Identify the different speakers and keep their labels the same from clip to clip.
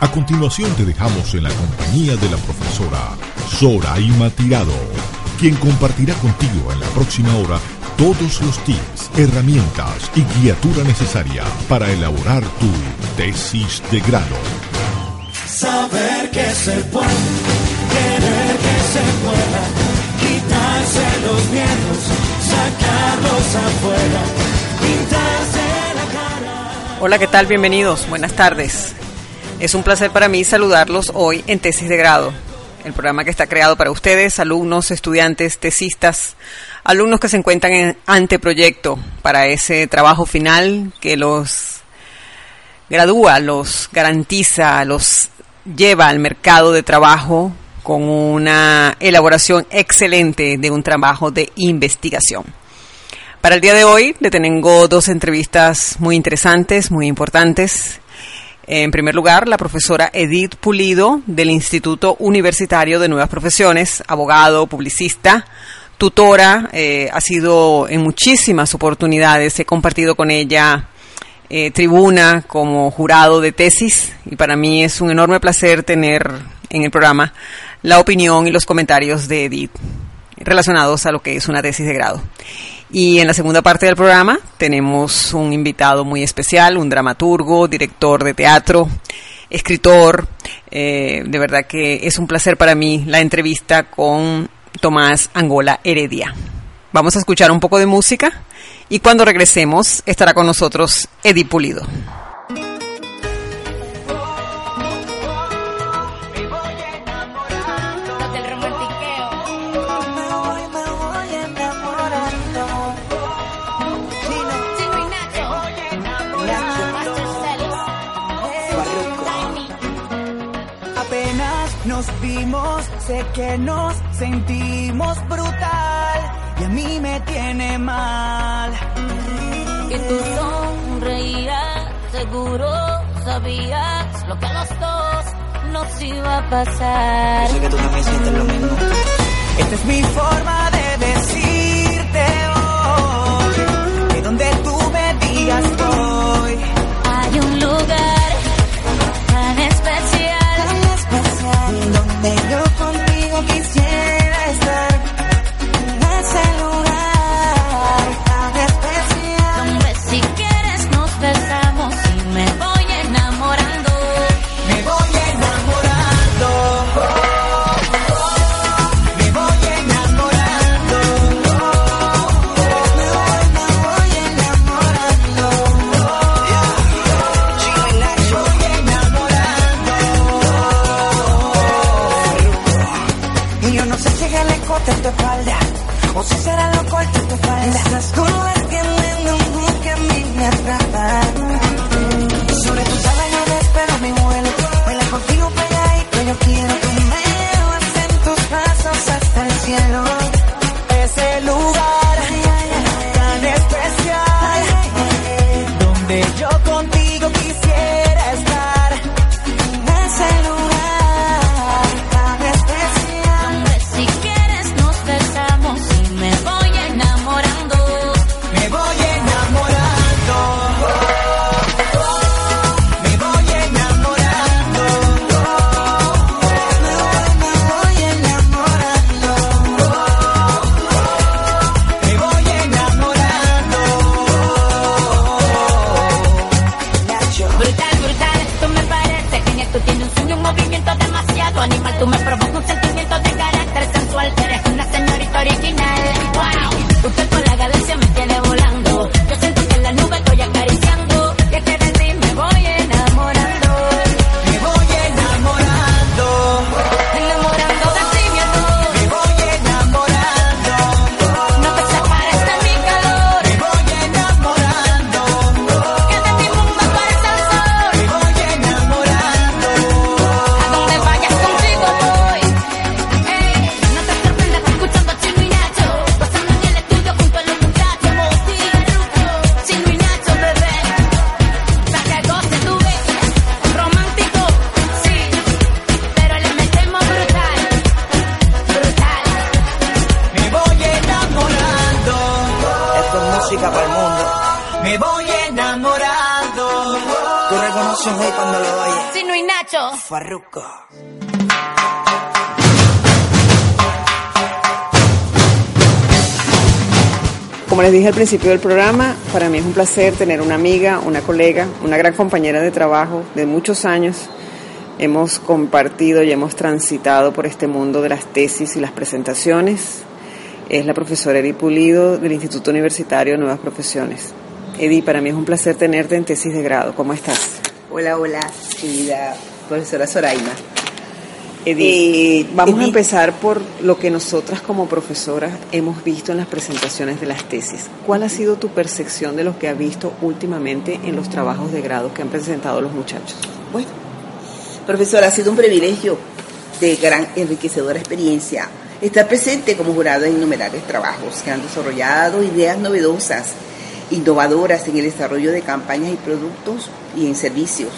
Speaker 1: A continuación te dejamos en la compañía de la profesora Zoraima Tirado, quien compartirá contigo en la próxima hora todos los tips, herramientas y guiatura necesaria para elaborar tu tesis de grado.
Speaker 2: Saber que se puede, querer que se pueda, quitarse los miedos, sacarlos afuera, pintarse la cara.
Speaker 3: Hola, ¿qué tal? Bienvenidos. Buenas tardes. Es un placer para mí saludarlos hoy en Tesis de Grado, el programa que está creado para ustedes, alumnos, estudiantes, tesistas, alumnos que se encuentran en anteproyecto para ese trabajo final que los gradúa, los garantiza, los lleva al mercado de trabajo con una elaboración excelente de un trabajo de investigación. Para el día de hoy le tengo dos entrevistas muy interesantes, muy importantes. En primer lugar, la profesora Edith Pulido del Instituto Universitario de Nuevas Profesiones, abogado, publicista, tutora, eh, ha sido en muchísimas oportunidades, he compartido con ella eh, tribuna como jurado de tesis y para mí es un enorme placer tener en el programa la opinión y los comentarios de Edith relacionados a lo que es una tesis de grado. Y en la segunda parte del programa tenemos un invitado muy especial, un dramaturgo, director de teatro, escritor. Eh, de verdad que es un placer para mí la entrevista con Tomás Angola Heredia. Vamos a escuchar un poco de música y cuando regresemos estará con nosotros Eddie Pulido.
Speaker 4: Sé que nos sentimos brutal y a mí me tiene mal.
Speaker 5: Que tú sonreías, seguro sabías lo que a los dos nos iba a pasar.
Speaker 4: Yo sé que tú también sientes lo mismo. Esta es mi forma de decirte quisiera escote en tu espalda o si será lo corto en tu espalda. Esas curvas que me que a mí me atrapan. Farruko.
Speaker 3: Como les dije al principio del programa, para mí es un placer tener una amiga, una colega, una gran compañera de trabajo de muchos años. Hemos compartido y hemos transitado por este mundo de las tesis y las presentaciones. Es la profesora Eri Pulido del Instituto Universitario de Nuevas Profesiones. Edi, para mí es un placer tenerte en tesis de grado. ¿Cómo estás?
Speaker 6: Hola, hola, querida profesora Zoraima.
Speaker 3: Edi,
Speaker 6: Eh,
Speaker 3: vamos a empezar por lo que nosotras como profesoras hemos visto en las presentaciones de las tesis. ¿Cuál ha sido tu percepción de lo que has visto últimamente en los trabajos de grado que han presentado los muchachos?
Speaker 6: Bueno, profesora, ha sido un privilegio de gran enriquecedora experiencia estar presente como jurado en innumerables trabajos que han desarrollado ideas novedosas, innovadoras en el desarrollo de campañas y productos y en servicios,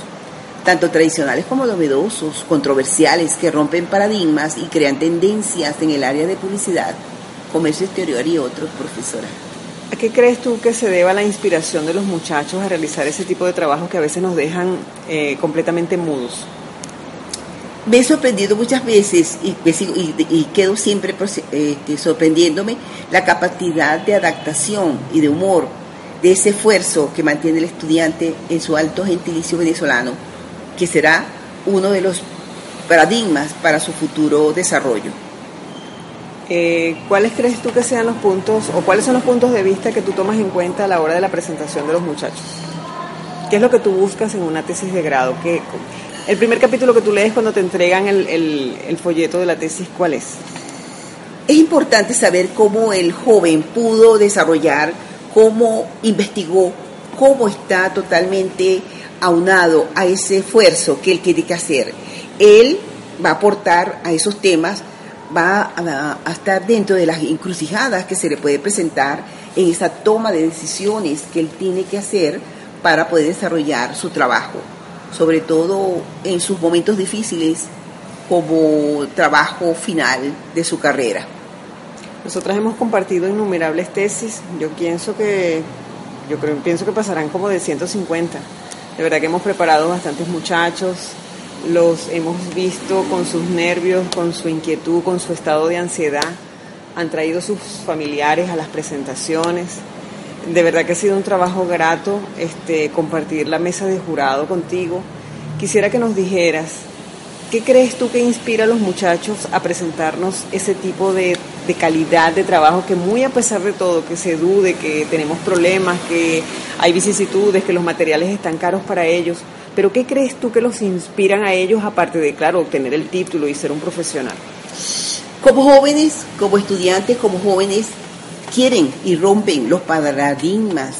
Speaker 6: tanto tradicionales como novedosos, controversiales, que rompen paradigmas y crean tendencias en el área de publicidad, comercio exterior y otros, profesora.
Speaker 3: ¿A qué crees tú que se deba la inspiración de los muchachos a realizar ese tipo de trabajos que a veces nos dejan eh, completamente mudos?
Speaker 6: Me he sorprendido muchas veces y, y- y quedo siempre este, sorprendiéndome la capacidad de adaptación y de humor de ese esfuerzo que mantiene el estudiante en su alto gentilicio venezolano, que será uno de los paradigmas para su futuro desarrollo.
Speaker 3: Eh, ¿Cuáles crees tú que sean los puntos o cuáles son los puntos de vista que tú tomas en cuenta a la hora de la presentación de los muchachos? ¿Qué es lo que tú buscas en una tesis de grado? ¿Qué, el primer capítulo que tú lees cuando te entregan el, el- el folleto de la tesis, ¿cuál es?
Speaker 6: Es importante saber cómo el joven pudo desarrollar, cómo investigó, cómo está totalmente aunado a ese esfuerzo que él tiene que hacer. Él va a aportar a esos temas, va a, estar dentro de las encrucijadas que se le puede presentar en esa toma de decisiones que él tiene que hacer para poder desarrollar su trabajo, sobre todo en sus momentos difíciles como trabajo final de su carrera.
Speaker 3: Nosotras hemos compartido innumerables tesis. Yo pienso que yo creo pienso que pasarán como de 150. De verdad que hemos preparado bastantes muchachos, los hemos visto con sus nervios, con su inquietud, con su estado de ansiedad. Han traído sus familiares a las presentaciones. De verdad que ha sido un trabajo grato este, compartir la mesa de jurado contigo. Quisiera que nos dijeras ¿Qué crees tú que inspira a los muchachos a presentarnos ese tipo de, de calidad de trabajo que muy a pesar de todo, que se dude, que tenemos problemas, que hay vicisitudes, que los materiales están caros para ellos, pero qué crees tú que los inspiran a ellos aparte de, claro, obtener el título y ser un profesional?
Speaker 6: Como jóvenes, como estudiantes, como jóvenes, quieren y rompen los paradigmas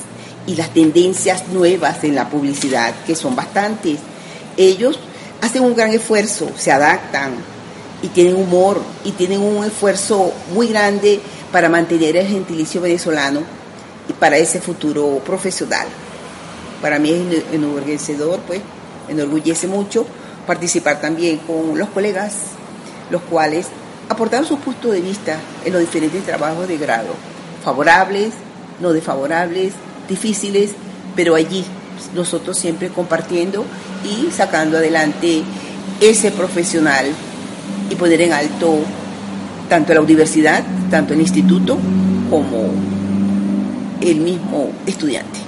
Speaker 6: y las tendencias nuevas en la publicidad, que son bastantes. Ellos hacen un gran esfuerzo, se adaptan y tienen humor y tienen un esfuerzo muy grande para mantener el gentilicio venezolano y para ese futuro profesional. Para mí es enorgullecedor, pues, enorgullece mucho participar también con los colegas, los cuales aportaron sus puntos de vista en los diferentes trabajos de grado, favorables, no desfavorables, difíciles, pero allí nosotros siempre compartiendo y sacando adelante ese profesional y poner en alto tanto la universidad, tanto el instituto, como el mismo estudiante.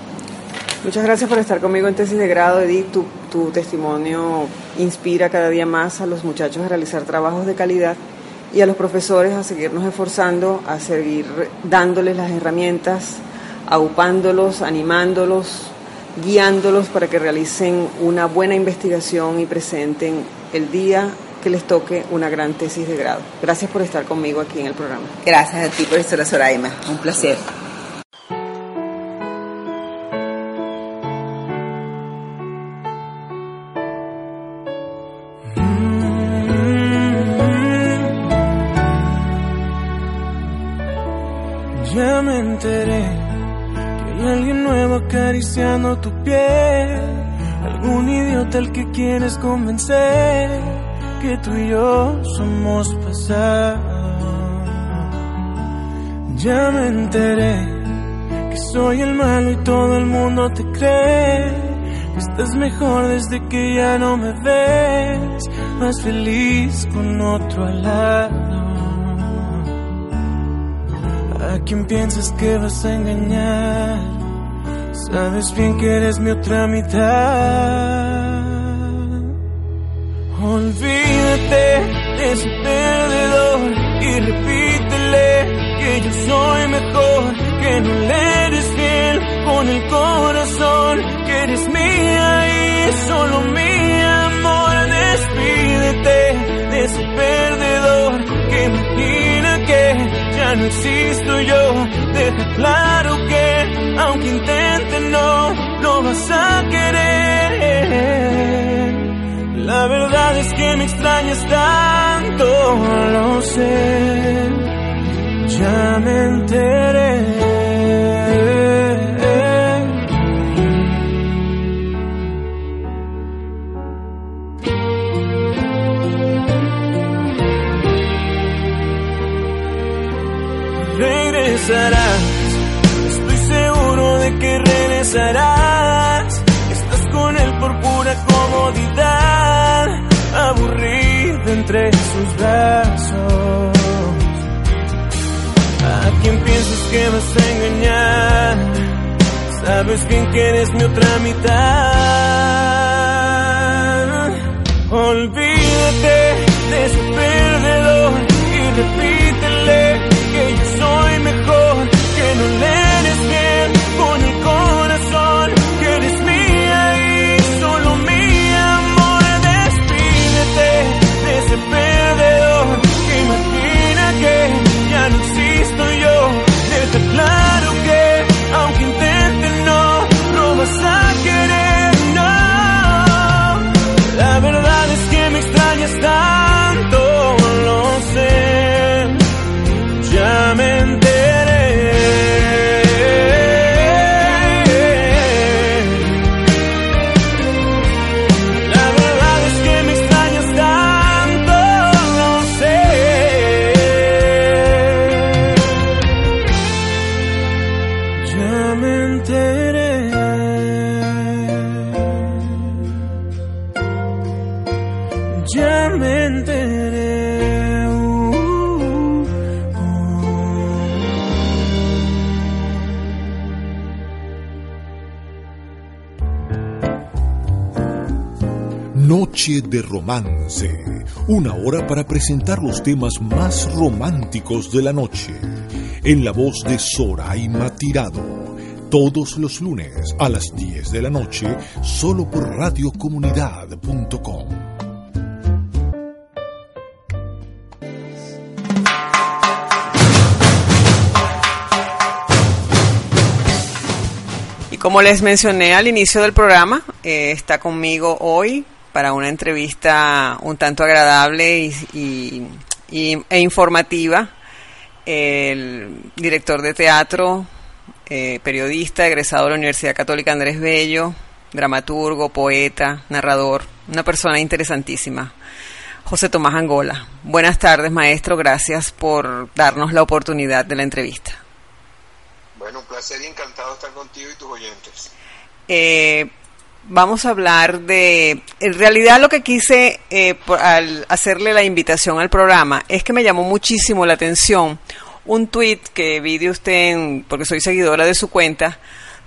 Speaker 3: Muchas gracias por estar conmigo en tesis de grado, Edith. Tu, tu testimonio inspira cada día más a los muchachos a realizar trabajos de calidad y a los profesores a seguirnos esforzando, a seguir dándoles las herramientas, aupándolos, animándolos, guiándolos para que realicen una buena investigación y presenten el día que les toque una gran tesis de grado. Gracias por estar conmigo aquí en el programa.
Speaker 6: Gracias a ti, profesora Soraima. Un placer.
Speaker 2: Ya me enteré que hay alguien nuevo acariciando tu piel. Algún idiota al que quieres convencer que tú y yo somos pasado. Ya me enteré que soy el malo y todo el mundo te cree. Estás mejor desde que ya no me ves, más feliz con otro al lado. ¿A quién piensas que vas a engañar? Sabes bien que eres mi otra mitad. Olvídate de ese perdedor y repítele que yo soy mejor, que no le eres fiel con el corazón, que eres mía y solo mi amor. Despídete de ese perdedor que imagina que ya no existo yo. Deja claro que aunque intente no, no vas a querer. La verdad es que me extrañas tanto, lo sé, ya me enteré. Regresarás, estoy seguro de que regresarás. Sus brazos. ¿A quién piensas que vas a engañar? Sabes bien que eres mi otra mitad. Olvídate Ya
Speaker 1: Noche de Romance, una hora para presentar los temas más románticos de la noche, en la voz de Soraima Tirado, todos los lunes a las 10 de la noche, solo por radiocomunidad.com.
Speaker 3: Y como les mencioné al inicio del programa, eh, está conmigo hoy para una entrevista un tanto agradable y, e informativa el director de teatro, eh, periodista, egresado de la Universidad Católica Andrés Bello, dramaturgo, poeta, narrador, una persona interesantísima. José Tomás Angola. Buenas tardes, maestro. Gracias por darnos la oportunidad de la entrevista.
Speaker 7: Bueno, un placer y encantado de estar contigo y tus oyentes.
Speaker 3: Eh, vamos a hablar de... En realidad lo que quise eh, por- al hacerle la invitación al programa es que me llamó muchísimo la atención un tweet que vi de usted, en- porque soy seguidora de su cuenta,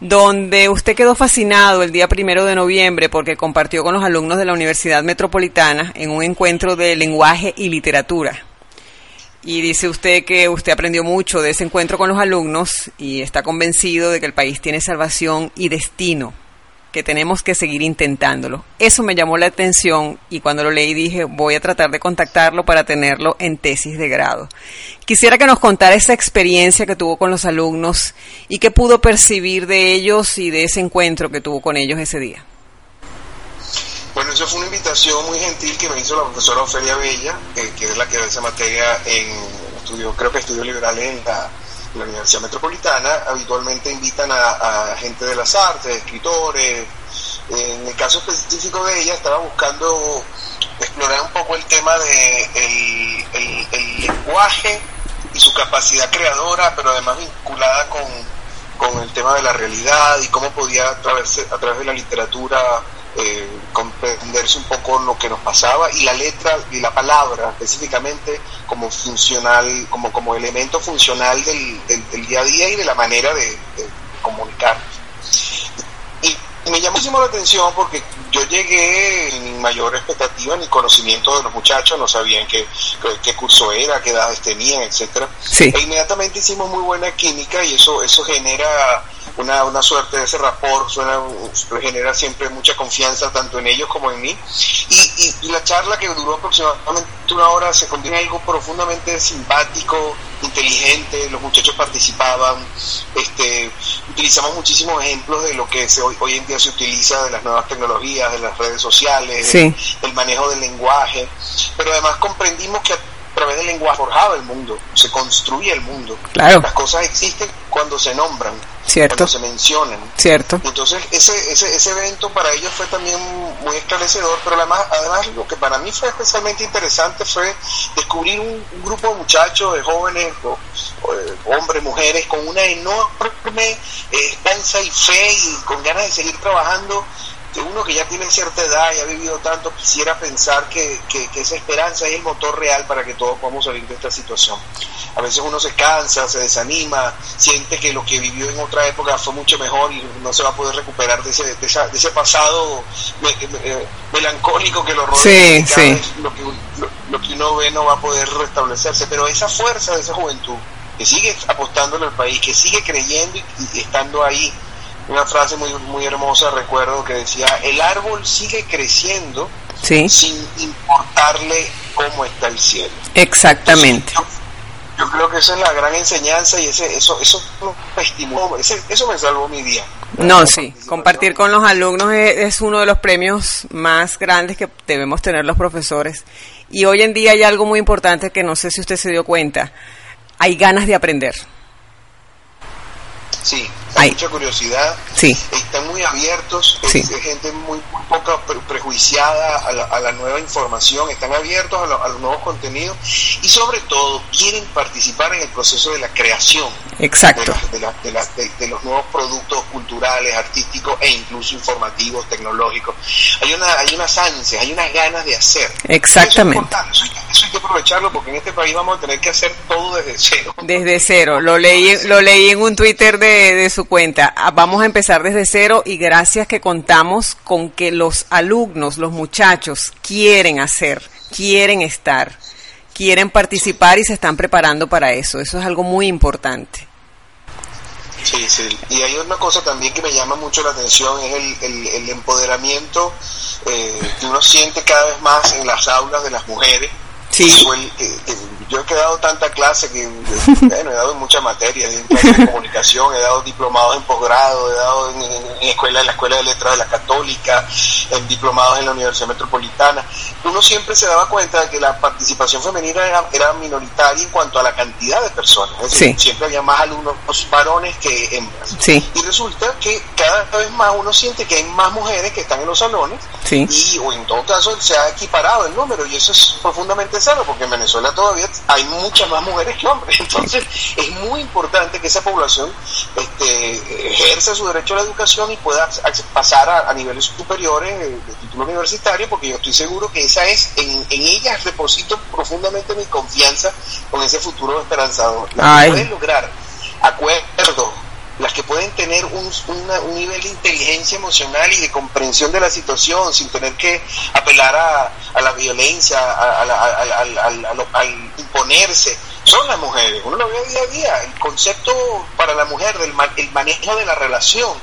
Speaker 3: donde usted quedó fascinado el día primero de noviembre porque compartió con los alumnos de la Universidad Metropolitana en un encuentro de lenguaje y literatura. Y dice usted que usted aprendió mucho de ese encuentro con los alumnos y está convencido de que el país tiene salvación y destino, que tenemos que seguir intentándolo. Eso me llamó la atención y cuando lo leí dije, voy a tratar de contactarlo para tenerlo en tesis de grado. Quisiera que nos contara esa experiencia que tuvo con los alumnos y qué pudo percibir de ellos y de ese encuentro que tuvo con ellos ese día.
Speaker 7: Bueno, eso fue una invitación muy gentil que me hizo la profesora Ofelia Bella, eh, que es la que da esa materia en estudio, creo que estudios liberales en la, la Universidad Metropolitana. Habitualmente invitan a, gente de las artes, escritores. En el caso específico de ella, estaba buscando explorar un poco el tema de el, el- el lenguaje y su capacidad creadora, pero además vinculada con, con el tema de la realidad y cómo podía a a través de la literatura eh, comprenderse un poco lo que nos pasaba y la letra y la palabra específicamente como funcional, como, como elemento funcional del, del, día a día y de la manera de, de comunicar. Y me llamó muchísimo la atención porque yo llegué sin mayor expectativa ni conocimiento de los muchachos, no sabían qué, qué, curso era, qué edades tenían, etcétera. E inmediatamente hicimos muy buena química y eso, eso genera una, una suerte de ese rapport, suena, genera siempre mucha confianza tanto en ellos como en mí. Y, y, la charla que duró aproximadamente una hora se convirtió en algo profundamente simpático, inteligente, los muchachos participaban, este, utilizamos muchísimos ejemplos de lo que se, hoy, hoy en día se utiliza de las nuevas tecnologías, de las redes sociales, del manejo del lenguaje, pero además comprendimos que a través del lenguaje forjaba el mundo, se construye el mundo. Las cosas existen cuando se nombran
Speaker 3: Cierto.
Speaker 7: cuando se mencionan.
Speaker 3: Cierto.
Speaker 7: Entonces, ese, ese, ese evento para ellos fue también muy esclarecedor, pero además, además lo que para mí fue especialmente interesante fue descubrir un, grupo de muchachos, de jóvenes, hombres, mujeres, con una enorme eh, esperanza y fe y con ganas de seguir trabajando uno que ya tiene cierta edad y ha vivido tanto quisiera pensar que, que, esa esperanza es el motor real para que todos podamos salir de esta situación. A veces uno se cansa, se desanima, siente que lo que vivió en otra época fue mucho mejor y no se va a poder recuperar de ese, de ese pasado eh, melancólico que lo rodea.
Speaker 3: Sí, sí.
Speaker 7: Lo, que, lo, que uno ve no va a poder restablecerse, pero esa fuerza de esa juventud que sigue apostando en el país, que sigue creyendo y estando ahí una frase muy, muy hermosa, recuerdo, que decía, el árbol sigue creciendo sin importarle cómo está el cielo.
Speaker 3: Exactamente.
Speaker 7: yo, creo que esa es la gran enseñanza y ese, eso, eso, eso me salvó mi día.
Speaker 3: No, sí, compartir con los alumnos es, es, uno de los premios más grandes que debemos tener los profesores. Y hoy en día hay algo muy importante que no sé si usted se dio cuenta, hay ganas de aprender.
Speaker 7: Sí, hay mucha curiosidad,
Speaker 3: sí.
Speaker 7: están muy abiertos, sí. es, gente muy, poca prejuiciada a la, nueva información, están abiertos a, los nuevos contenidos y sobre todo quieren participar en el proceso de la creación
Speaker 3: Exacto.
Speaker 7: De, de, los nuevos productos culturales, artísticos e incluso informativos, tecnológicos. Hay, una, hay unas ansias, hay unas ganas de hacer.
Speaker 3: Exactamente.
Speaker 7: Eso, eso, hay que aprovecharlo porque en este país vamos a tener que hacer todo desde cero.
Speaker 3: Desde cero, lo leí, lo leí en un Twitter de de, su cuenta. Ah, vamos a empezar desde cero y gracias que contamos con que los alumnos, los muchachos quieren hacer, quieren estar, quieren participar y se están preparando para eso. Eso es algo muy importante.
Speaker 7: Sí, sí. Y hay una cosa también que me llama mucho la atención, es el, el, empoderamiento eh, que uno siente cada vez más en las aulas de las mujeres.
Speaker 3: Sí
Speaker 7: yo he quedado tanta clase que bueno, he dado en muchas materias, clases de comunicación, he dado diplomados en posgrado, he dado en, escuela, en la Escuela de Letras de la Católica, en diplomados en la Universidad Metropolitana. Uno siempre se daba cuenta de que la participación femenina era, minoritaria en cuanto a la cantidad de personas. Es decir, siempre había más alumnos varones que hembras. Y resulta que cada vez más uno siente que hay más mujeres que están en los salones y o en todo caso se ha equiparado el número y eso es profundamente porque en Venezuela todavía hay muchas más mujeres que hombres. Entonces, es muy importante que esa población este, ejerza su derecho a la educación y pueda pasar a, niveles superiores de, título universitario, porque yo estoy seguro que esa es, en, en ellas deposito profundamente mi confianza con ese futuro esperanzador. La lograr acuerdos las que pueden tener un, un, nivel de inteligencia emocional y de comprensión de la situación sin tener que apelar a, a la violencia, a, al imponerse, son las mujeres. Uno lo ve día a día. El concepto para la mujer del el manejo de la relación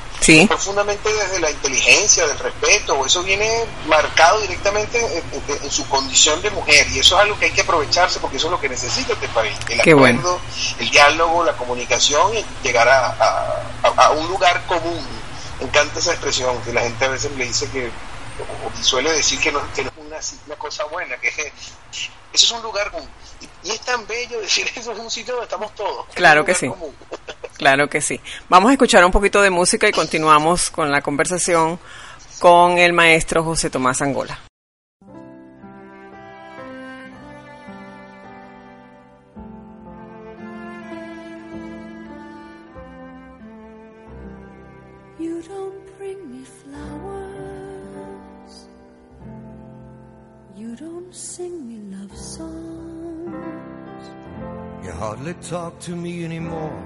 Speaker 7: profundamente desde la inteligencia, del respeto, eso viene marcado directamente en, su condición de mujer y eso es algo que hay que aprovecharse porque eso es lo que necesita este país, el acuerdo, el diálogo, la comunicación y llegar a, un lugar común. Me encanta esa expresión que la gente a veces le dice que, o suele decir que no, es una, una cosa buena, que eso es un lugar común y es tan bello decir eso es un sitio donde estamos todos.
Speaker 3: Claro que sí. Claro que sí. Vamos a escuchar un poquito de música y continuamos con la conversación con el maestro José Tomás Angola.
Speaker 8: Hardly talk to me anymore.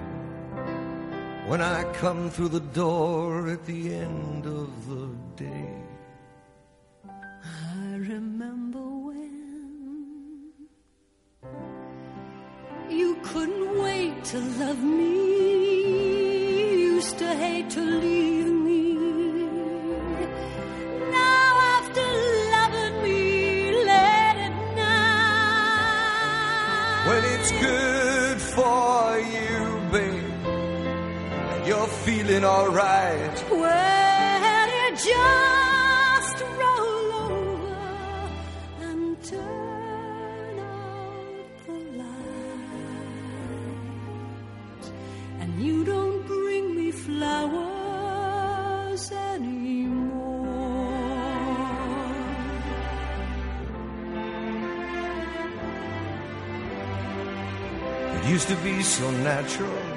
Speaker 8: When I come through the door at the end of the day.
Speaker 9: I remember when you couldn't wait to love me, used to hate to leave
Speaker 8: you're alright.
Speaker 9: well you just roll over and turn out the lights, and you don't bring me flowers anymore.
Speaker 8: It used to be so natural.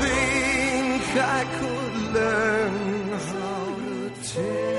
Speaker 8: think I could learn how to tell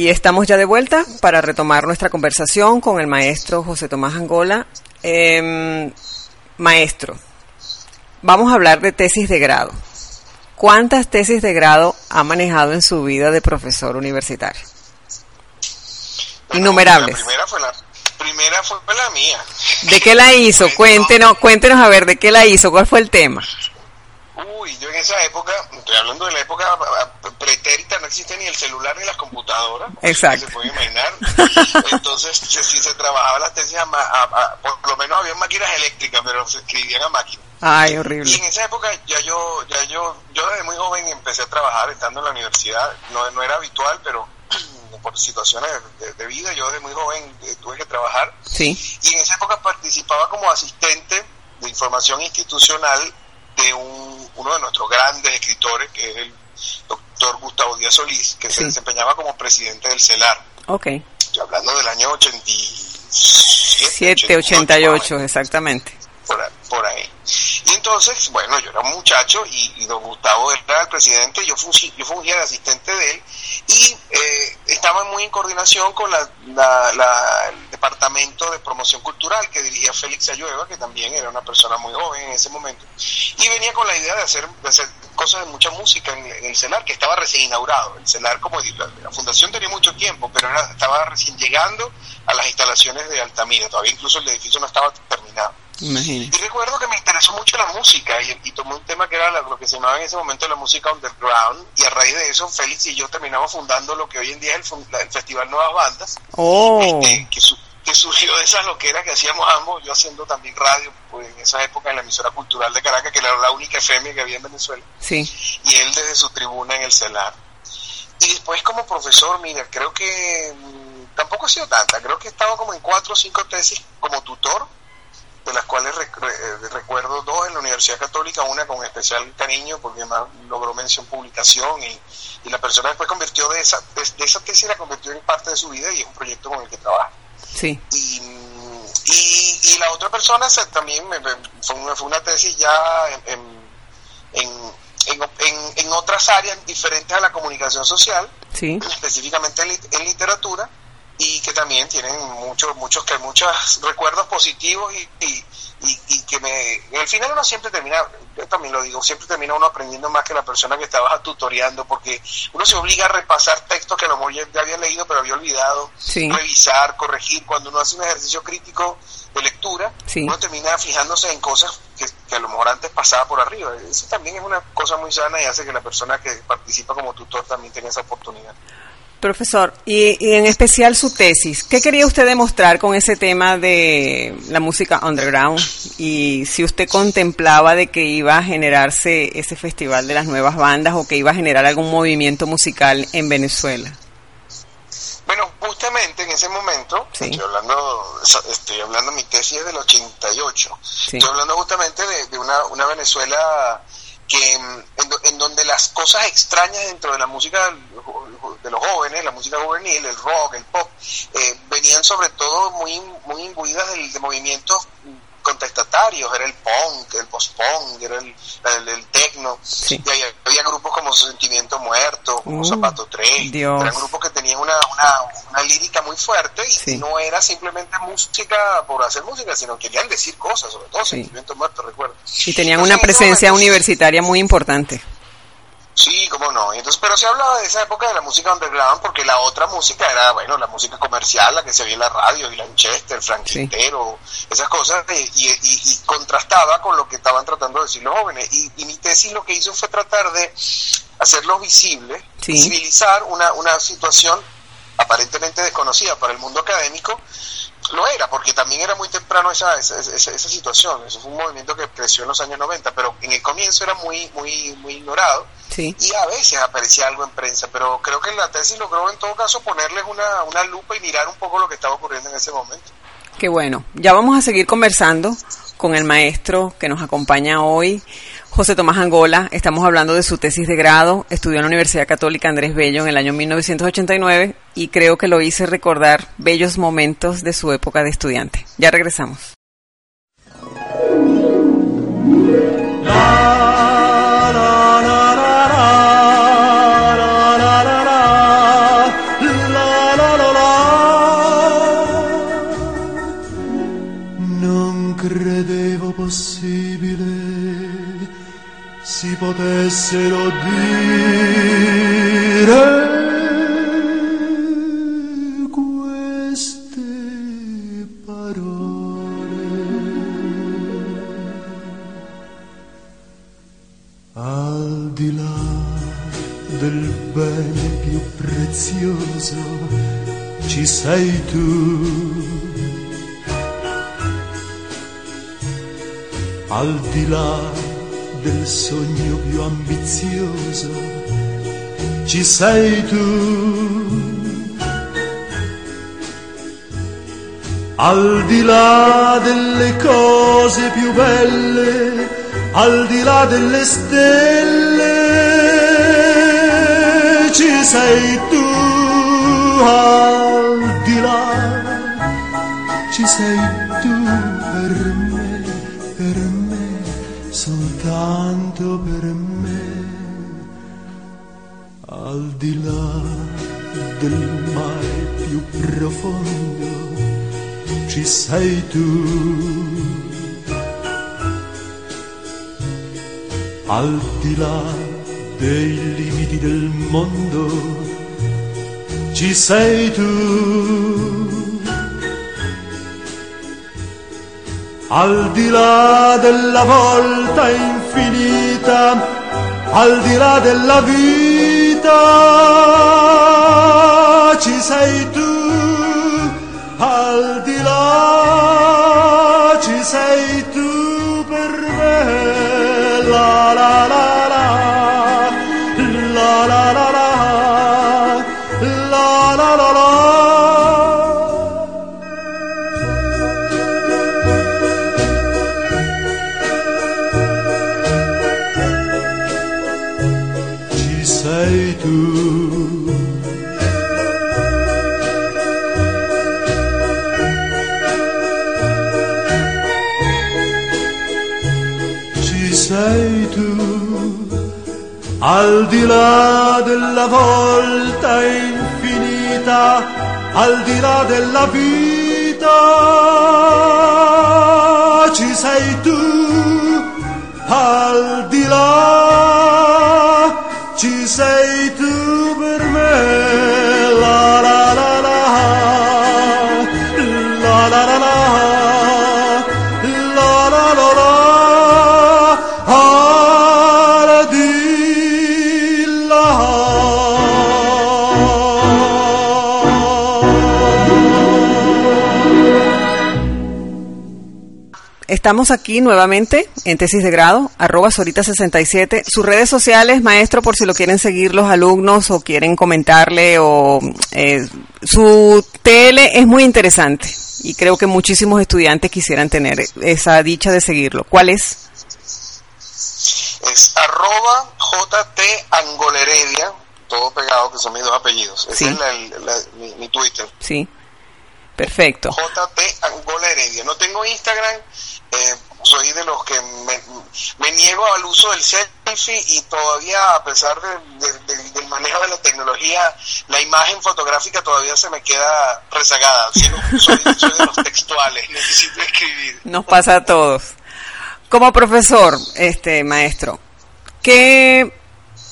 Speaker 3: Y estamos ya de vuelta para retomar nuestra conversación con el maestro José Tomás Angola. Em, maestro, vamos a hablar de tesis de grado. ¿Cuántas tesis de grado ha manejado en su vida de profesor universitario? Innumerables.
Speaker 7: La primera fue la, primera fue la mía.
Speaker 3: ¿De qué la hizo? Cuéntenos, cuéntenos a ver, ¿de qué la hizo? ¿Cuál fue el tema?
Speaker 7: Uy, yo en esa época, estoy hablando de la época pretérita, no existe ni el celular ni las computadoras.
Speaker 3: Exacto.
Speaker 7: Se puede imaginar. Entonces, sí se trabajaba las tesis, a, a- a- por lo menos había máquinas eléctricas, pero se escribían a máquina.
Speaker 3: Ay,
Speaker 7: Y
Speaker 3: horrible.
Speaker 7: en esa época ya yo, ya yo, yo desde muy joven empecé a trabajar estando en la universidad. No, no era habitual, pero por situaciones de, de vida, yo desde muy joven eh, tuve que trabajar.
Speaker 3: Sí.
Speaker 7: Y en esa época participaba como asistente de información institucional de un, uno de nuestros grandes escritores, que es el doctor Gustavo Díaz Solís, que se desempeñaba como presidente del CELAR.
Speaker 3: Ok.
Speaker 7: Estoy hablando del año 87.
Speaker 3: 7, 88, exactamente.
Speaker 7: por, a- por ahí. Y entonces, bueno, yo era un muchacho y, y don Gustavo era el presidente, yo, fungi- yo fungía de asistente de él y eh, estaba muy en coordinación con la, la- la- el departamento de promoción cultural que dirigía Félix Ayueva, que también era una persona muy joven en ese momento, y venía con la idea de hacer, de hacer cosas de mucha música en, en el CELAR, que estaba recién inaugurado. El CELAR, como digo, la, la fundación tenía mucho tiempo, pero era- estaba recién llegando a las instalaciones de Altamira, todavía incluso el edificio no estaba terminado.
Speaker 3: Imagínese.
Speaker 7: Y recuerdo que me interesó mucho la música y, y tomé un tema que era lo que se llamaba en ese momento la música underground y a raíz de eso Félix y yo terminamos fundando lo que hoy en día es el, Festival Nuevas Bandas,
Speaker 3: Oh,
Speaker 7: este, que, su- que surgió de esas loqueras que hacíamos ambos, yo haciendo también radio pues, en esa época en la emisora cultural de Caracas, que era la única FM que había en Venezuela,
Speaker 3: sí.
Speaker 7: y él desde su tribuna en el CELAR. Y después como profesor, mira, creo que mm, tampoco ha sido tanta, creo que he estado como en cuatro o cinco tesis como tutor de las cuales rec- eh, recuerdo dos en la Universidad Católica, una con especial cariño porque además logró mención publicación y, y la persona después convirtió de esa, de, de esa tesis la convirtió en parte de su vida y es un proyecto con el que trabaja.
Speaker 3: Sí.
Speaker 7: Y, y, y la otra persona se- también me- fue, una, fue una tesis ya en, en, en, en- en- en otras áreas diferentes a la comunicación social,
Speaker 3: Sí.
Speaker 7: específicamente en literatura, y que también tienen muchos, muchos, que muchos recuerdos positivos y, y, y- y que me, al final uno siempre termina, yo también lo digo, siempre termina uno aprendiendo más que la persona que estaba tutoreando, porque uno se obliga a repasar textos que a lo mejor ya, había leído pero había olvidado,
Speaker 3: Sí.
Speaker 7: revisar, corregir, cuando uno hace un ejercicio crítico de lectura,
Speaker 3: Sí.
Speaker 7: uno termina fijándose en cosas que, que a lo mejor antes pasaba por arriba. Eso también es una cosa muy sana y hace que la persona que participa como tutor también tenga esa oportunidad.
Speaker 3: Profesor, y, y en especial su tesis, ¿qué quería usted demostrar con ese tema de la música underground? Y si usted contemplaba de que iba a generarse ese festival de las nuevas bandas o que iba a generar algún movimiento musical en Venezuela.
Speaker 7: Bueno, justamente en ese momento,
Speaker 3: Sí.
Speaker 7: estoy hablando, estoy hablando, mi tesis es del 88,
Speaker 3: Sí.
Speaker 7: estoy hablando justamente de, de una, una Venezuela que mm, en donde las cosas extrañas dentro de la música de los jóvenes, la música juvenil, el rock, el pop, eh, venían sobre todo muy, muy imbuidas del- de, movimientos contestatarios, era el punk, el post-punk, era el, el, el techno,
Speaker 3: Sí.
Speaker 7: y había, había grupos como Sentimiento Muerto, como
Speaker 3: Uh,
Speaker 7: Zapato 3,
Speaker 3: Dios.
Speaker 7: eran grupos que tenían una, una, una lírica muy fuerte y
Speaker 3: Sí.
Speaker 7: no era simplemente música por hacer música, sino querían decir cosas, sobre todo
Speaker 3: Sí.
Speaker 7: Sentimiento Muerto, recuerdo.
Speaker 3: Y tenían
Speaker 7: Entonces,
Speaker 3: una
Speaker 7: en ese
Speaker 3: presencia universitaria muy importante.
Speaker 7: Sí, cómo no. Y Entonces, pero se hablaba de esa época de la música underground porque la otra música era, bueno, la música comercial, la que se veía en la radio, y Lanchester, Frank
Speaker 3: Sí.
Speaker 7: Quintero, esas cosas, y, y- y- y contrastaba con lo que estaban tratando de decir los jóvenes. Y, y mi tesis lo que hizo fue tratar de hacerlos visibles,
Speaker 3: Sí.
Speaker 7: visibilizar una, una situación aparentemente desconocida para el mundo académico, lo era, porque también era muy temprano esa, esa, esa, esa situación. Eso fue un movimiento que creció en los años 90, pero en el comienzo era muy, muy, muy ignorado
Speaker 3: Sí.
Speaker 7: y a veces aparecía algo en prensa, pero creo que la tesis logró en todo caso ponerles una, una lupa y mirar un poco lo que estaba ocurriendo en ese momento.
Speaker 3: Qué bueno. Ya vamos a seguir conversando con el maestro que nos acompaña hoy, José Tomás Angola. Estamos hablando de su tesis de grado. Estudió en la Universidad Católica Andrés Bello en el año 1989 y creo que lo hice recordar bellos momentos de su época de estudiante. Ya regresamos.
Speaker 10: be delle stelle, ci sei tu. Al di là, ci sei tu per me, per me, soltanto per me. Al di là del mare più profondo, ci sei tu. Al di là dei limiti del mondo, ci sei tu. Al di là della volta infinita, al di là della vita, ci sei tu. Là
Speaker 8: della volta infinita, al di là della vita, ci sei tu, al di là, ci sei tu
Speaker 3: Estamos aquí nuevamente en tesis de grado, arroba Sorita67. Sus redes sociales, maestro, por si lo quieren seguir los alumnos o quieren comentarle o eh, su TL es muy interesante y creo que muchísimos estudiantes quisieran tener esa dicha de seguirlo. ¿Cuál es?
Speaker 7: Es arroba JT Angoleredia, todo pegado, que son mis dos apellidos. Ese
Speaker 3: Sí.
Speaker 7: es la- la- mi, mi Twitter.
Speaker 3: Sí. Perfecto.
Speaker 7: JT Angola Heredia. No tengo Instagram, eh, soy de los que me, me niego al uso del selfie y todavía, a pesar de- de- de- del manejo de la tecnología, la imagen fotográfica todavía se me queda rezagada. Soy, soy- soy de los textuales, necesito escribir.
Speaker 3: Nos pasa a todos. Como profesor, este maestro, ¿qué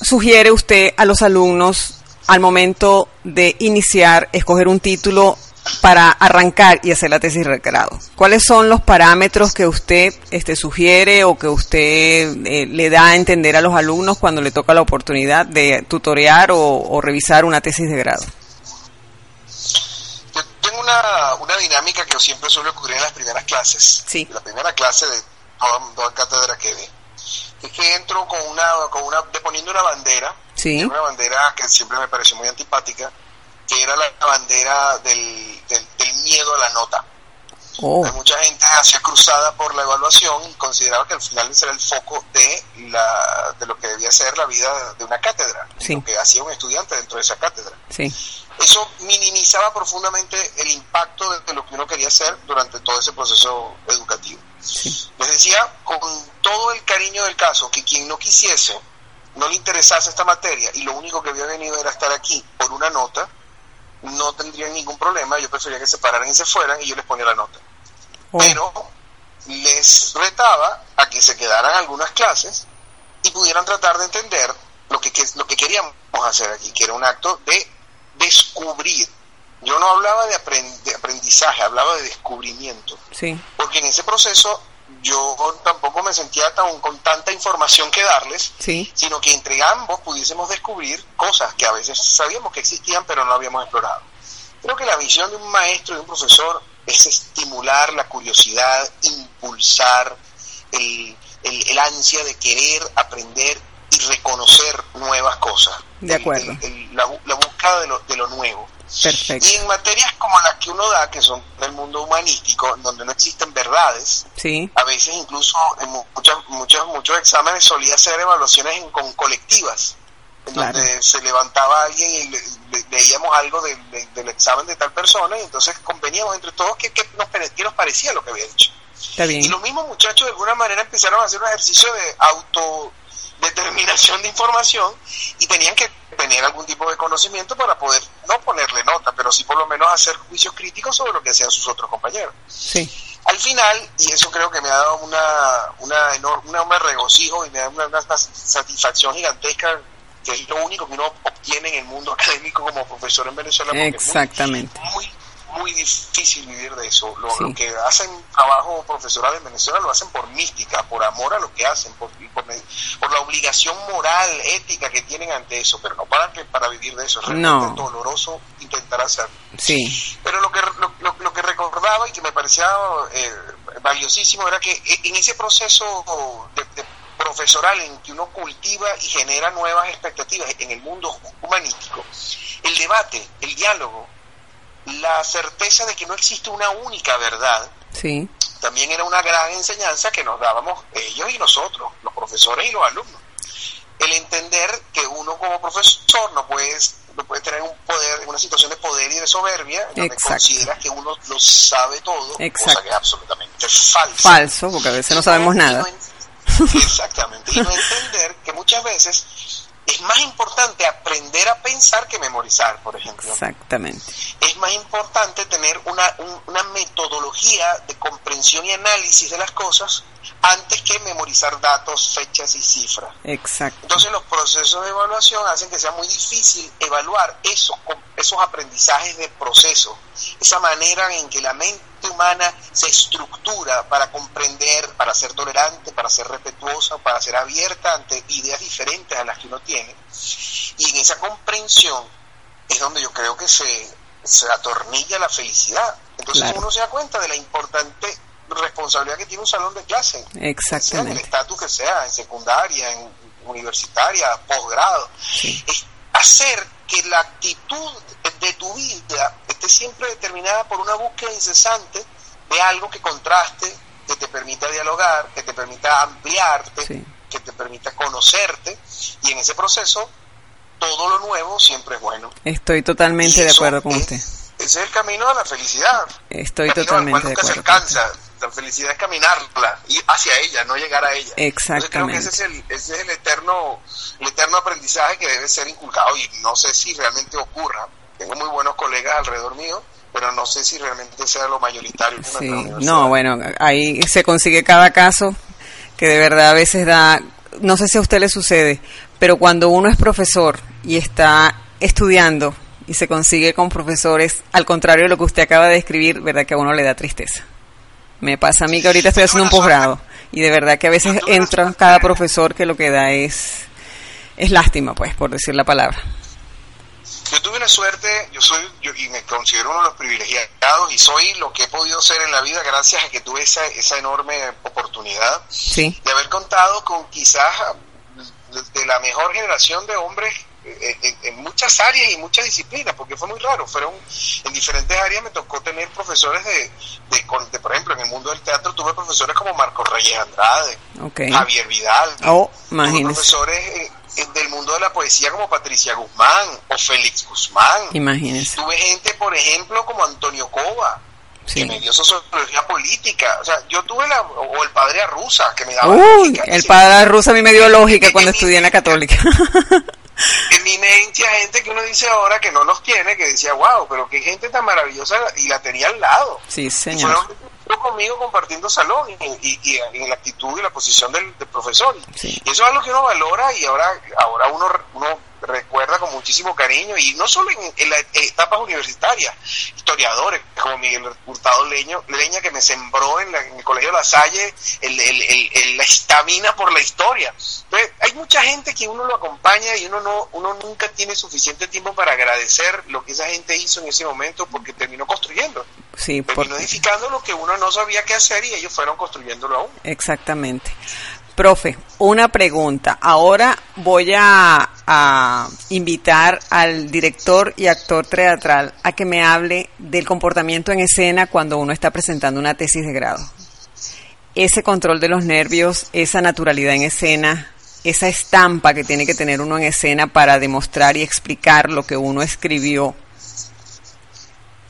Speaker 3: sugiere usted a los alumnos al momento de iniciar, escoger un título para arrancar y hacer la tesis de grado? ¿Cuáles son los parámetros que usted este, sugiere o que usted eh, le da a entender a los alumnos cuando le toca la oportunidad de tutorear o, o revisar una tesis de grado?
Speaker 7: Yo tengo una, una dinámica que siempre suele ocurrir en las primeras clases,
Speaker 3: Sí.
Speaker 7: la primera clase de toda, toda cátedra que dé. Es que entro con una, con una, deponiendo una bandera,
Speaker 3: Sí.
Speaker 7: una bandera que siempre me pareció muy antipática, que era la bandera del, del, del miedo a la nota.
Speaker 3: Oh,
Speaker 7: Hay mucha gente hacía cruzada por la evaluación y consideraba que al final ese era el foco de, la, de lo que debía ser la vida de una cátedra,
Speaker 3: Sí.
Speaker 7: lo que hacía un estudiante dentro de esa cátedra
Speaker 3: sí,
Speaker 7: eso minimizaba profundamente el impacto de, de lo que uno quería hacer durante todo ese proceso educativo.
Speaker 3: sí,
Speaker 7: Les decía con todo el cariño del caso que quien no quisiese, no le interesase esta materia y lo único que había venido era estar aquí por una nota, no tendrían ningún problema, yo prefería que se pararan y se fueran y yo les ponía la nota.
Speaker 3: Oh,
Speaker 7: Pero les retaba a que se quedaran algunas clases y pudieran tratar de entender lo que, que- lo que queríamos hacer aquí, que era un acto de descubrir. Yo no hablaba de, de aprendizaje, hablaba de descubrimiento,
Speaker 3: sí,
Speaker 7: porque en ese proceso yo tampoco me sentía tan, con tanta información que darles,
Speaker 3: sí,
Speaker 7: sino que entre ambos pudiésemos descubrir cosas que a veces sabíamos que existían pero no habíamos explorado. Creo que la misión de un maestro y de un profesor es estimular la curiosidad, impulsar el, el- el ansia de querer aprender y reconocer nuevas cosas.
Speaker 3: De acuerdo.
Speaker 7: el- la, la búsqueda de lo, de lo nuevo.
Speaker 3: Perfecto.
Speaker 7: Y en materias como las que uno da, que son del mundo humanístico, donde no existen verdades,
Speaker 3: Sí,
Speaker 7: a veces incluso en mu- muchas, muchos, muchos exámenes solía hacer evaluaciones en- con colectivas, en
Speaker 3: Claro.
Speaker 7: donde se levantaba alguien y le- le- leíamos algo de- de- del examen de tal persona y entonces conveníamos entre todos qué, qué nos, qué nos parecía lo que había dicho.
Speaker 3: está bien.
Speaker 7: Y los mismos muchachos de alguna manera empezaron a hacer un ejercicio de autodeterminación de información y tenían que tener algún tipo de conocimiento para poder no ponerle nota, pero sí por lo menos hacer juicios críticos sobre lo que hacían sus otros compañeros.
Speaker 3: Sí,
Speaker 7: Al final, y eso creo que me ha dado una, una enorme, un enorme regocijo y me da una, una satisfacción gigantesca, que es lo único que uno obtiene en el mundo académico como profesor en Venezuela. porque es muy-
Speaker 3: exactamente.
Speaker 7: muy, muy difícil vivir de eso. Lo,
Speaker 3: Sí.
Speaker 7: que hacen trabajo profesoral en Venezuela lo hacen por mística, por amor a lo que hacen, por, por, por la obligación moral, ética que tienen ante eso, pero no para, que, para vivir de eso. Es realmente
Speaker 3: No.
Speaker 7: doloroso intentar hacerlo.
Speaker 3: Sí,
Speaker 7: Pero lo que, lo, lo- lo que recordaba y que me parecía eh, valiosísimo era que eh, en ese proceso de, de profesoral en que uno cultiva y genera nuevas expectativas en el mundo humanístico, el debate, el diálogo, la certeza de que no existe una única verdad,
Speaker 3: sí,
Speaker 7: también era una gran enseñanza que nos dábamos ellos y nosotros, los profesores y los alumnos. El entender que uno como profesor no puede, no puede tener un poder, una situación de poder y de soberbia, donde
Speaker 3: Exacto.
Speaker 7: considera que uno lo sabe todo,
Speaker 3: Exacto.
Speaker 7: cosa que es absolutamente falsa.
Speaker 3: falso, porque a veces no sabemos
Speaker 7: no
Speaker 3: nada.
Speaker 7: en- Exactamente. Y no entender que muchas veces es más importante aprender a pensar que memorizar, por ejemplo.
Speaker 3: Exactamente.
Speaker 7: Es más importante tener una, un- una metodología de comprensión y análisis de las cosas antes que memorizar datos, fechas y cifras.
Speaker 3: Exacto.
Speaker 7: Entonces los procesos de evaluación hacen que sea muy difícil evaluar esos, esos aprendizajes de proceso, esa manera en que la mente humana se estructura para comprender, para ser tolerante, para ser respetuosa, para ser abierta ante ideas diferentes a las que uno tiene. Y en esa comprensión es donde yo creo que se, se atornilla la felicidad. Entonces
Speaker 3: Claro.
Speaker 7: uno se da cuenta de la importante responsabilidad que tiene un salón de clase sea en el
Speaker 3: Exactamente.
Speaker 7: estatus que sea, en secundaria, en universitaria, posgrado, es hacer que la actitud de tu vida esté siempre determinada por una búsqueda incesante de algo que contraste, que te permita dialogar, que te permita ampliarte,
Speaker 3: Sí.
Speaker 7: que te permita conocerte, y en ese proceso todo lo nuevo siempre es bueno.
Speaker 3: Estoy totalmente de acuerdo con
Speaker 7: es-
Speaker 3: usted.
Speaker 7: Ese es el camino a la felicidad.
Speaker 3: Estoy totalmente de
Speaker 7: nunca se
Speaker 3: acuerdo. con usted.
Speaker 7: alcanza. La felicidad es caminarla y hacia ella, no llegar a ella. Entonces creo que
Speaker 3: Exactamente.
Speaker 7: ese es el, ese es el eterno, el eterno aprendizaje que debe ser inculcado y no sé si realmente ocurra. Tengo muy buenos colegas alrededor mío, pero no sé si realmente sea lo mayoritario.
Speaker 3: Sí, no, bueno, ahí se consigue cada caso que de verdad a veces da, no sé si a usted le sucede, pero cuando uno es profesor y está estudiando y se consigue con profesores, al contrario de lo que usted acaba de describir, verdad que a uno le da tristeza. Me pasa a mí que ahorita estoy haciendo un posgrado y de verdad que a veces entra cada profesor que lo que da es es lástima, pues, por decir la palabra.
Speaker 7: Yo tuve una suerte, yo soy, yo, y me considero uno de los privilegiados y soy lo que he podido ser en la vida gracias a que tuve esa, esa enorme oportunidad
Speaker 3: Sí,
Speaker 7: de haber contado con quizás de, la mejor generación de hombres en, en muchas áreas y muchas disciplinas, porque fue muy raro. Fueron en diferentes áreas me tocó tener profesores de, de, de, por ejemplo, en el mundo del teatro tuve profesores como Marco Reyes Andrade,
Speaker 3: ok.
Speaker 7: Javier Vidal,
Speaker 3: Oh,
Speaker 7: tuve profesores eh, eh, del mundo de la poesía como Patricia Guzmán o Félix Guzmán.
Speaker 3: Imagínese.
Speaker 7: Tuve gente, por ejemplo, como Antonio Cova,
Speaker 3: Sí.
Speaker 7: que me dio sociología política. O sea, yo tuve la, o el padre Arruza, que me daba
Speaker 3: Uy,
Speaker 7: lógica.
Speaker 3: el padre ruso a mí me dio lógica cuando estudié en la católica.
Speaker 7: eminencia, gente que uno dice ahora que no los tiene, que decía, wow, pero qué gente tan maravillosa, y la tenía al lado.
Speaker 3: Sí,
Speaker 7: Y
Speaker 3: señor.
Speaker 7: fueron conmigo compartiendo salón y, y- y en la actitud y la posición del, del profesor.
Speaker 3: Sí.
Speaker 7: Y eso es algo que uno valora y ahora, ahora uno, uno recuerda con muchísimo cariño, y no solo en, en las etapas universitarias, historiadores como Miguel Hurtado Leño, Leña, que me sembró en, la- en el Colegio La Salle el- el- el- el- la estamina por la historia. Entonces, hay mucha gente que uno lo acompaña y uno no uno nunca tiene suficiente tiempo para agradecer lo que esa gente hizo en ese momento porque terminó construyendo,
Speaker 3: Sí,
Speaker 7: terminó
Speaker 3: porque
Speaker 7: edificando lo que uno no sabía qué hacer y ellos fueron construyéndolo aún.
Speaker 3: Exactamente. Profe, una pregunta. Ahora voy a, a invitar al director y actor teatral a que me hable del comportamiento en escena cuando uno está presentando una tesis de grado. Ese control de los nervios, esa naturalidad en escena, esa estampa que tiene que tener uno en escena para demostrar y explicar lo que uno escribió.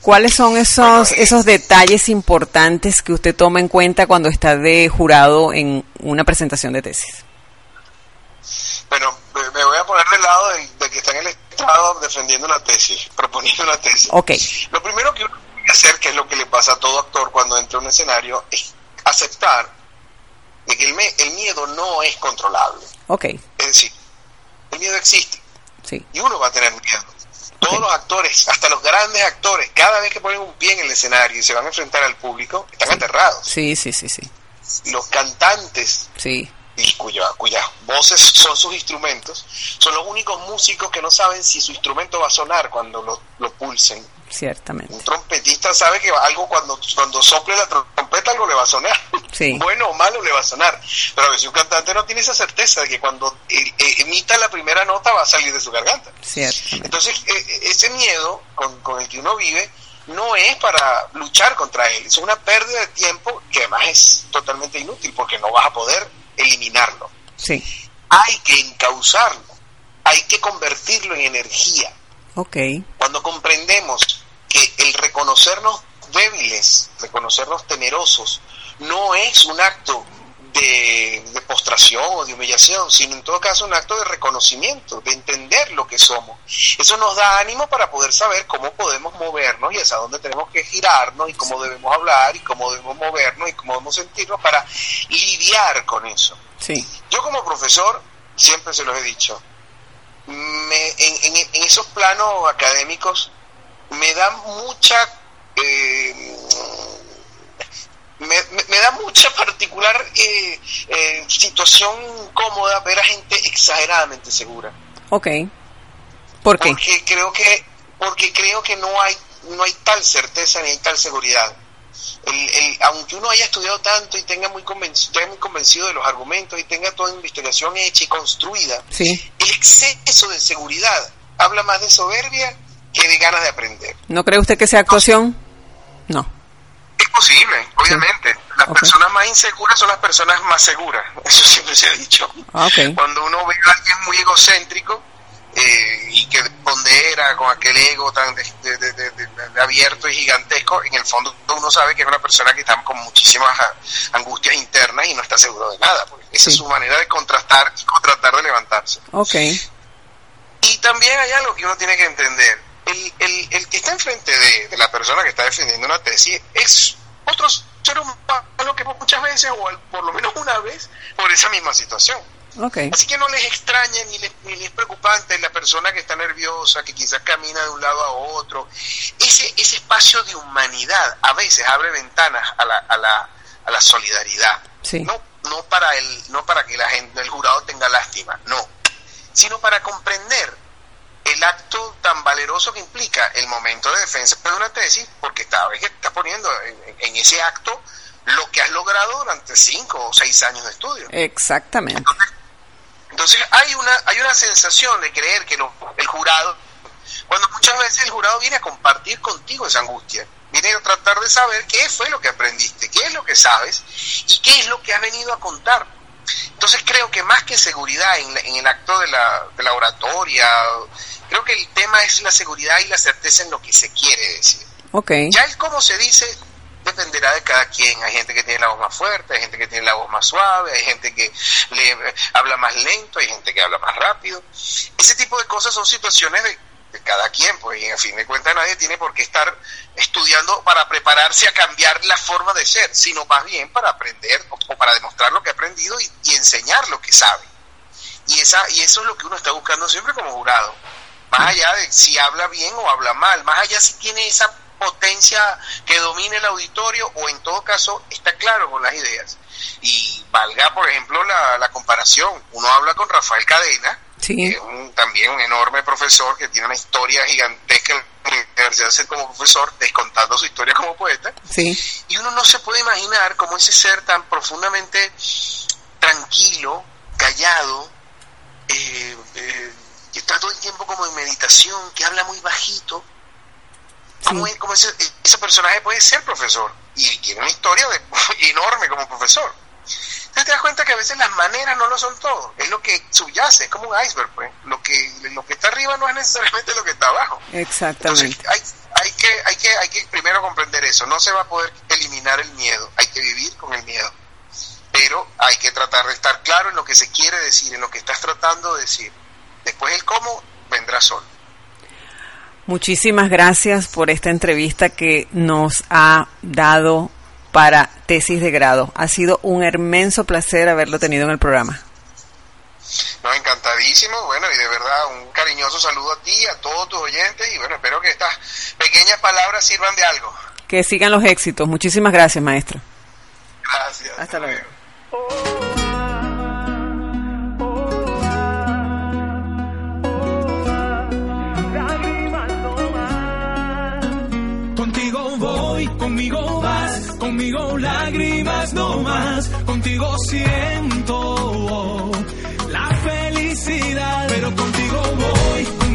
Speaker 3: ¿Cuáles son esos, esos detalles importantes que usted toma en cuenta cuando está de jurado en una presentación de tesis?
Speaker 7: Bueno, me voy a poner del lado del, del que está en el estrado defendiendo una tesis, proponiendo una tesis.
Speaker 3: Ok,
Speaker 7: Lo primero que uno tiene que hacer, que es lo que le pasa a todo actor cuando entra a un escenario, es aceptar de que el, me- el miedo no es controlable.
Speaker 3: ok,
Speaker 7: Es decir, el miedo existe
Speaker 3: sí,
Speaker 7: y uno va a tener miedo. Todos los actores, hasta los grandes actores, cada vez que ponen un pie en el escenario y se van a enfrentar al público, están aterrados.
Speaker 3: sí, sí, sí, sí,
Speaker 7: Los cantantes
Speaker 3: sí,
Speaker 7: y cuya- cuyas voces son sus instrumentos, son los únicos músicos que no saben si su instrumento va a sonar cuando lo, lo pulsen.
Speaker 3: Ciertamente.
Speaker 7: Un trompetista sabe que algo cuando, cuando sople la trompeta algo le va a sonar.
Speaker 3: Sí.
Speaker 7: Bueno o malo le va a sonar. Pero a veces un cantante no tiene esa certeza de que cuando eh, eh, emita la primera nota va a salir de su garganta.
Speaker 3: Ciertamente.
Speaker 7: Entonces, eh, ese miedo con, con el que uno vive no es para luchar contra él, es una pérdida de tiempo que además es totalmente inútil porque no vas a poder eliminarlo.
Speaker 3: Sí,
Speaker 7: Hay que encauzarlo, hay que convertirlo en energía.
Speaker 3: Ok,
Speaker 7: Cuando comprendemos que el reconocernos débiles, reconocernos temerosos, no es un acto de, de postración o de humillación, sino en todo caso un acto de reconocimiento, de entender lo que somos. Eso nos da ánimo para poder saber cómo podemos movernos y hacia dónde tenemos que girarnos y cómo debemos hablar y cómo debemos movernos y cómo debemos sentirnos para lidiar con eso.
Speaker 3: Sí.
Speaker 7: Yo como profesor, siempre se los he dicho, me- en, en- en esos planos académicos me da mucha eh, me, me- me da mucha particular eh, eh, situación cómoda ver a gente exageradamente segura
Speaker 3: Ok. ¿Por qué?
Speaker 7: porque creo que porque creo que no hay no hay tal certeza ni hay tal seguridad El- el- aunque uno haya estudiado tanto y tenga muy convencido, esté muy convencido de los argumentos y tenga toda una investigación hecha y construida
Speaker 3: Sí.
Speaker 7: el exceso de seguridad habla más de soberbia que de ganas de aprender
Speaker 3: ¿No cree usted que sea actuación? No.
Speaker 7: es posible obviamente las
Speaker 3: Ok.
Speaker 7: personas más inseguras son las personas más seguras eso siempre se ha dicho
Speaker 3: Ah,
Speaker 7: cuando uno ve a alguien muy egocéntrico eh, y que pondera con aquel ego tan de- abierto y gigantesco, en el fondo uno sabe que es una persona que está con muchísimas angustias internas y no está seguro de nada. porque esa
Speaker 3: Sí.
Speaker 7: es su manera de contrastar y contratar de levantarse.
Speaker 3: Ok.
Speaker 7: Y también hay algo que uno tiene que entender. El, el, el que está enfrente de, de la persona que está defendiendo una tesis es otro ser humano que muchas veces, o al- por lo menos una vez, por esa misma situación. Así que no les extraña ni les, ni les es preocupante la persona que está nerviosa, que quizás camina de un lado a otro. Ese, ese espacio de humanidad a veces abre ventanas a la, a la, a la solidaridad.
Speaker 3: Sí.
Speaker 7: No, no, para el, no para que la gente, el jurado tenga lástima, no, sino para comprender el acto tan valeroso que implica el momento de defensa de una tesis, porque esta vez que estás poniendo en, en ese acto lo que has logrado durante cinco o seis años de estudio.
Speaker 3: Exactamente.
Speaker 7: Entonces hay una hay una sensación de creer que lo- el jurado, cuando muchas veces el jurado viene a compartir contigo esa angustia, viene a tratar de saber qué fue lo que aprendiste, qué es lo que sabes y qué es lo que has venido a contar. Entonces creo que más que seguridad en, la- en el acto de la, de la oratoria, creo que el tema es la seguridad y la certeza en lo que se quiere decir. Ya el cómo se dice dependerá de cada quien. Hay gente que tiene la voz más fuerte, hay gente que tiene la voz más suave, hay gente que le eh, habla más lento, hay gente que habla más rápido. Ese tipo de cosas son situaciones de, de cada quien, pues, y a fin de cuentas nadie tiene por qué estar estudiando para prepararse a cambiar la forma de ser, sino más bien para aprender o, o para demostrar lo que ha aprendido y, y enseñar lo que sabe. Y, esa, y eso es lo que uno está buscando siempre como jurado. Más allá de si habla bien o habla mal, más allá si tiene esa potencia que domine el auditorio o en todo caso está claro con las ideas. Y valga, por ejemplo, la, la comparación. Uno habla con Rafael Cadena,
Speaker 3: Sí.
Speaker 7: que es un- también un enorme profesor que tiene una historia gigantesca en la universidad como profesor, descontando su historia como poeta.
Speaker 3: Sí.
Speaker 7: Y uno no se puede imaginar cómo ese ser tan profundamente tranquilo, callado, eh, eh, que está todo el tiempo como en meditación, que habla muy bajito,
Speaker 3: Sí.
Speaker 7: cómo ese, ese personaje puede ser profesor y tiene una historia de- enorme como profesor. Entonces te das cuenta que a veces las maneras no lo son todo, es lo que subyace, es como un iceberg, pues. Lo que, lo que está arriba no es necesariamente lo que está abajo.
Speaker 3: Exactamente.
Speaker 7: Entonces, hay, hay, que, hay, que, hay que primero comprender eso. No se va a poder eliminar el miedo. Hay que vivir con el miedo. Pero hay que tratar de estar claro en lo que se quiere decir, en lo que estás tratando de decir. Después el cómo vendrá solo.
Speaker 3: Muchísimas gracias por esta entrevista que nos ha dado para tesis de grado. Ha sido un inmenso placer haberlo tenido en el programa.
Speaker 7: No, encantadísimo. Bueno, y de verdad un cariñoso saludo a ti a todos tus oyentes. Y bueno, espero que estas pequeñas palabras sirvan de algo.
Speaker 3: Que sigan los éxitos. Muchísimas gracias, maestro.
Speaker 7: Gracias.
Speaker 3: Hasta luego.
Speaker 2: Conmigo vas, conmigo lágrimas no más, contigo siento la felicidad, pero contigo voy,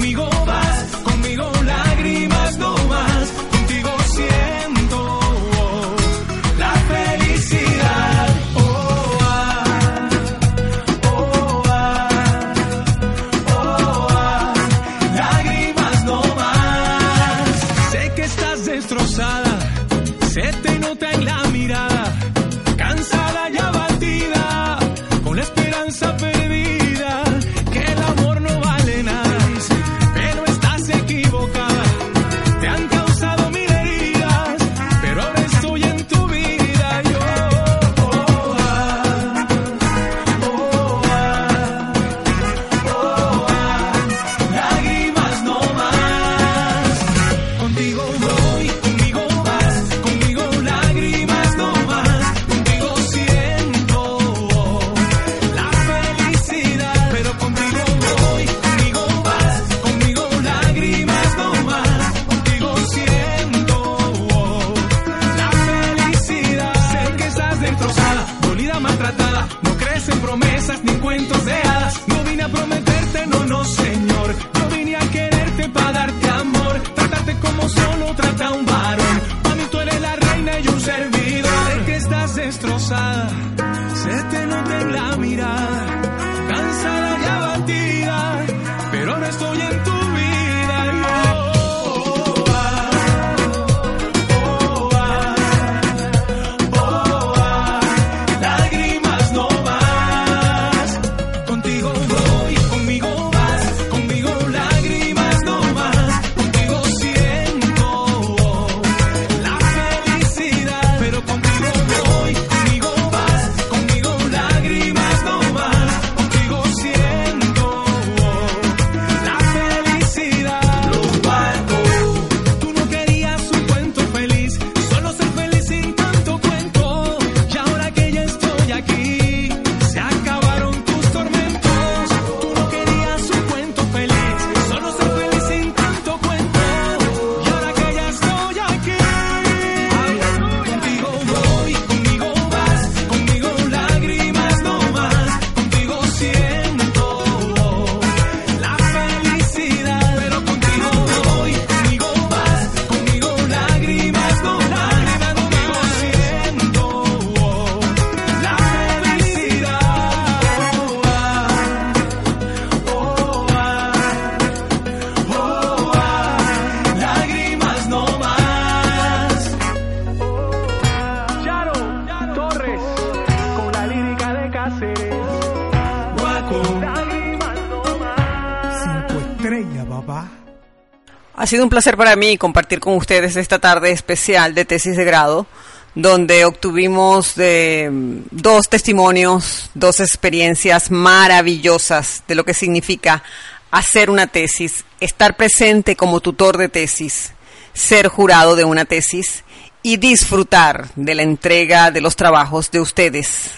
Speaker 3: sido un placer para mí compartir con ustedes esta tarde especial de tesis de grado, donde obtuvimos eh, dos testimonios, dos experiencias maravillosas de lo que significa hacer una tesis, estar presente como tutor de tesis, ser jurado de una tesis y disfrutar de la entrega de los trabajos de ustedes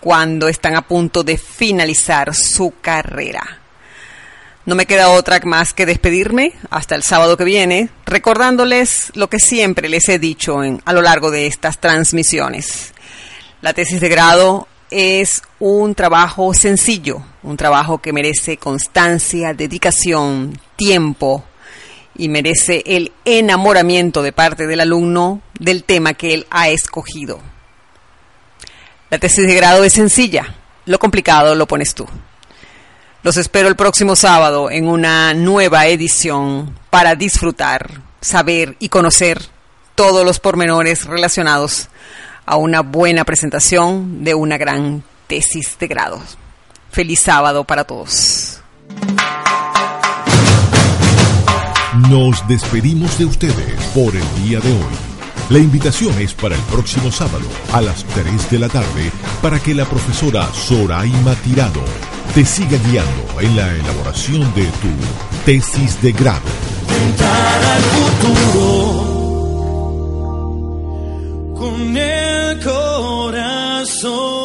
Speaker 3: cuando están a punto de finalizar su carrera. No me queda otra más que despedirme hasta el sábado que viene, recordándoles lo que siempre les he dicho a lo largo de estas transmisiones. La tesis de grado es un trabajo sencillo, un trabajo que merece constancia, dedicación, tiempo y merece el enamoramiento de parte del alumno del tema que él ha escogido. La tesis de grado es sencilla, lo complicado lo pones tú. Los espero el próximo sábado en una nueva edición para disfrutar, saber y conocer todos los pormenores relacionados a una buena presentación de una gran tesis de grado. Feliz sábado para todos.
Speaker 1: Nos despedimos de ustedes por el día de hoy. La invitación es para el próximo sábado a las 3 de la tarde para que la profesora Soraima Tirado te siga guiando en la elaboración de tu tesis de grado.
Speaker 2: Con el corazón.